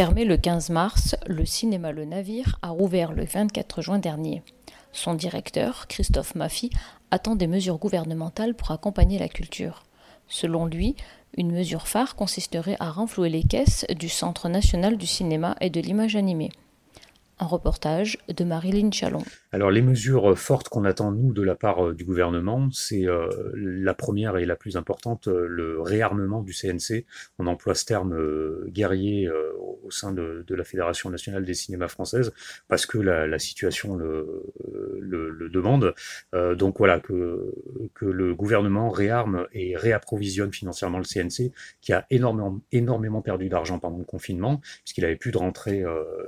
Fermé le 15 mars, le cinéma Le Navire a rouvert le 24 juin dernier. Son directeur, Christophe Maffy, attend des mesures gouvernementales pour accompagner la culture. Selon lui, une mesure phare consisterait à renflouer les caisses du Centre national du cinéma et de l'image animée. Un reportage de Marilyn Chalon. Alors les mesures fortes qu'on attend nous de la part euh, du gouvernement, c'est euh, la première et la plus importante, euh, le réarmement du CNC. On emploie ce terme guerrier au sein de, la Fédération nationale des cinémas françaises parce que la, situation le, le, demande. donc voilà que, que le gouvernement réarme et réapprovisionne financièrement le CNC qui a énormément énormément perdu d'argent pendant le confinement puisqu'il avait plus de rentrée.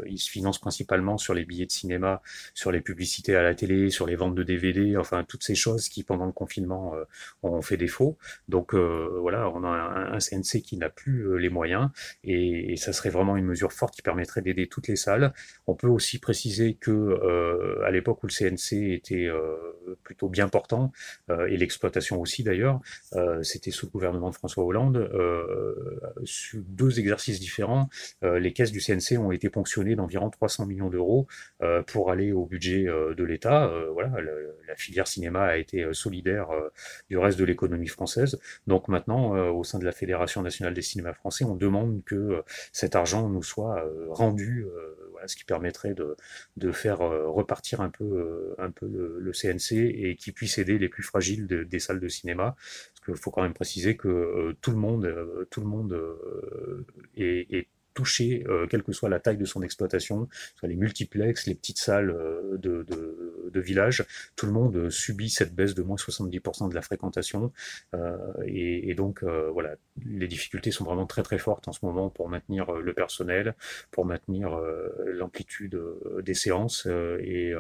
il se finance principalement sur les billets de cinéma, sur les publicités à la télé, sur les ventes de DVD, enfin toutes ces choses qui pendant le confinement euh, ont fait défaut. Donc euh, voilà, on a un, CNC qui n'a plus euh, les moyens et, ça serait vraiment une mesure forte qui permettrait d'aider toutes les salles. On peut aussi préciser que à l'époque où le CNC était plutôt bien portant et l'exploitation aussi d'ailleurs, c'était sous le gouvernement de François Hollande. sur deux exercices différents, les caisses du CNC ont été ponctionnées d'environ 300 millions d'euros pour aller au budget de l'État. Euh, voilà, la filière cinéma a été euh, solidaire du reste de l'économie française. Donc maintenant, au sein de la Fédération nationale des cinémas français, on demande que cet argent nous soit rendu, voilà, ce qui permettrait de, de faire repartir un peu, un peu le, CNC et qui puisse aider les plus fragiles des salles de cinéma. Parce qu'il faut quand même préciser que tout le monde, tout le monde est touché, euh, quelle que soit la taille de son exploitation, soit les multiplex, les petites salles euh, de, de, village, tout le monde subit cette baisse de moins 70% de la fréquentation. Euh, et, donc, voilà, les difficultés sont vraiment très très fortes en ce moment pour maintenir le personnel, pour maintenir l'amplitude des séances. Et,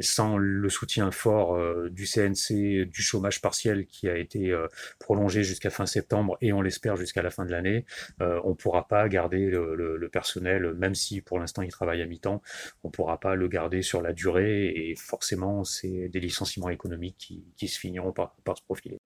sans le soutien fort du CNC, du chômage partiel qui a été prolongé jusqu'à fin septembre et on l'espère jusqu'à la fin de l'année, on ne pourra pas garder le, personnel, même si pour l'instant il travaille à mi-temps, on ne pourra pas le garder sur la durée et c'est des licenciements économiques qui, se finiront par se profiler.